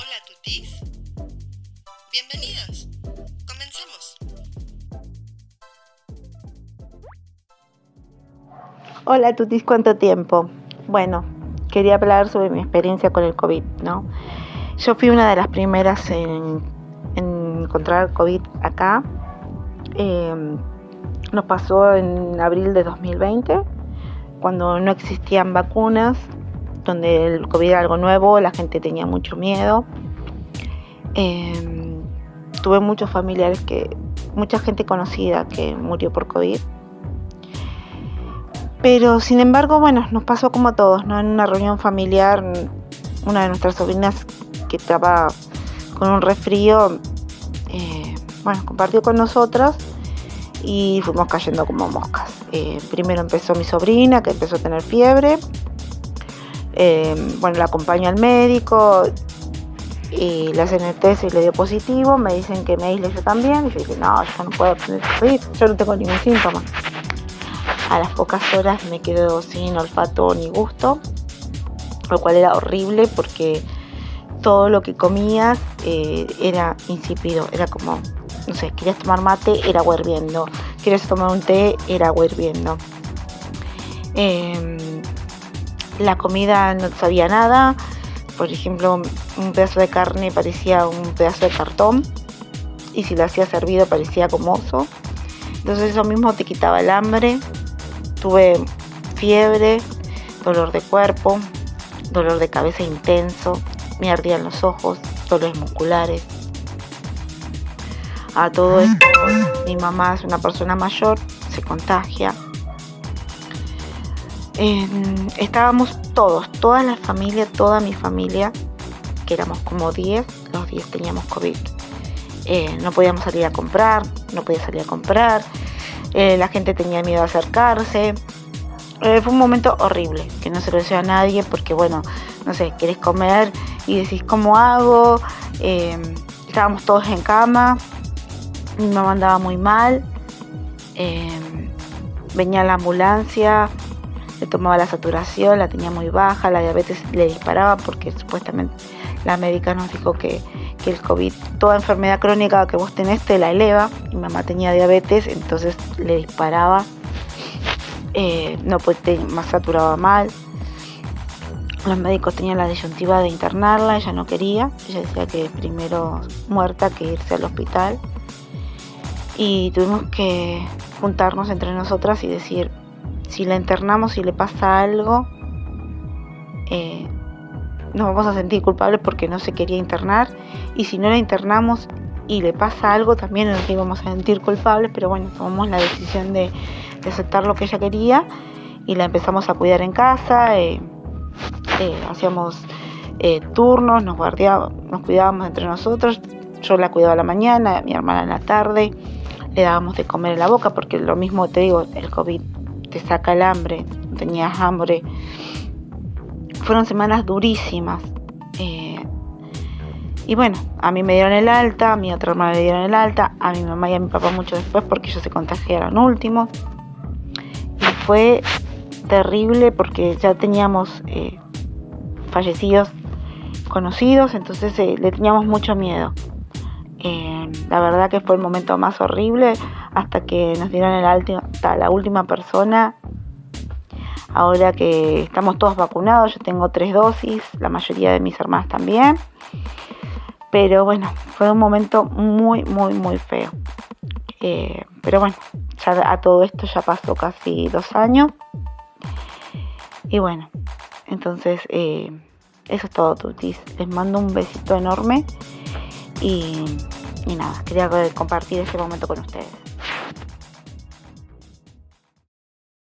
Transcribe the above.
Hola tutis. Bienvenidos. Comencemos. Hola tutis, ¿cuánto tiempo? Bueno, quería hablar sobre mi experiencia con el COVID, ¿no? Yo fui una de las primeras en, encontrar COVID acá. Em, nos pasó en abril de 2020, cuando no existían vacunas, donde el COVID era algo nuevo, la gente tenía mucho miedo. Em, tuve muchos familiares que, mucha gente conocida que murió por COVID. Pero sin embargo, bueno, nos pasó como a todos, ¿no? En una reunión familiar, una de nuestras sobrinas que estaba con un resfrío, eh, bueno, compartió con nosotros y fuimos cayendo como moscas. Eh, primero empezó mi sobrina, que empezó a tener fiebre. Eh, bueno, la acompaño al médico y le hacen el test y le dio positivo. Me dicen que me aísle yo también. Y yo dije, no, yo no puedo tener COVID, yo no tengo ningún síntoma. A las pocas horas me quedo sin olfato ni gusto, lo cual era horrible porque todo lo que comías eh, era insípido, era como no sé, querías tomar mate, era agua hirviendo. Querías tomar un té, era agua hirviendo. Em, la comida no sabía nada. Por ejemplo, un pedazo de carne parecía un pedazo de cartón. Y si lo hacía servido parecía gomoso. Entonces eso mismo te quitaba el hambre. Tuve fiebre, dolor de cuerpo, dolor de cabeza intenso. Me ardían los ojos, dolores musculares a todo esto, mi mamá es una persona mayor, se contagia. Estábamos todos, toda la familia, toda mi familia, que éramos como 10, los 10 teníamos COVID. Eh, no podíamos salir a comprar, no podía salir a comprar, eh, la gente tenía miedo a acercarse. Eh, fue un momento horrible, que no se lo deseo a nadie porque, bueno, no sé, querés comer y decís, ¿cómo hago? estábamos todos en cama, mi mamá andaba muy mal, venía la ambulancia, le tomaba la saturación, la tenía muy baja, la diabetes le disparaba porque supuestamente la médica nos dijo que, el COVID, toda enfermedad crónica que vos tenés te la eleva. Mi mamá tenía diabetes, entonces le disparaba, eh, no más saturaba mal. Los médicos tenían la disyuntiva de internarla, ella no quería, ella decía que primero muerta que irse al hospital y tuvimos que juntarnos entre nosotras y decir, si la internamos y le pasa algo, eh, nos vamos a sentir culpables porque no se quería internar. Y si no la internamos y le pasa algo también nos íbamos a sentir culpables, pero bueno, tomamos la decisión de, aceptar lo que ella quería y la empezamos a cuidar en casa, eh, eh, hacíamos turnos, nos, nos cuidábamos entre nosotros, yo la cuidaba la mañana, mi hermana en la tarde le dábamos de comer en la boca, porque lo mismo te digo, el COVID te saca el hambre, tenías hambre. Fueron semanas durísimas. Eh, y bueno, a mí me dieron el alta, a mi otra hermana le dieron el alta, a mi mamá y a mi papá mucho después porque ellos se contagiaron últimos. Y fue terrible porque ya teníamos eh, fallecidos conocidos, entonces eh, le teníamos mucho miedo. Eh, la verdad que fue el momento más horrible hasta que nos dieron el hasta la última persona. Ahora que estamos todos vacunados, yo tengo tres dosis, la mayoría de mis hermanas también. Pero bueno, fue un momento muy, muy, muy feo. Eh, pero bueno, ya a todo esto ya pasó casi dos años. Y bueno, entonces eh, eso es todo, Tutis. Les mando un besito enorme y, nada, quería compartir este momento con ustedes.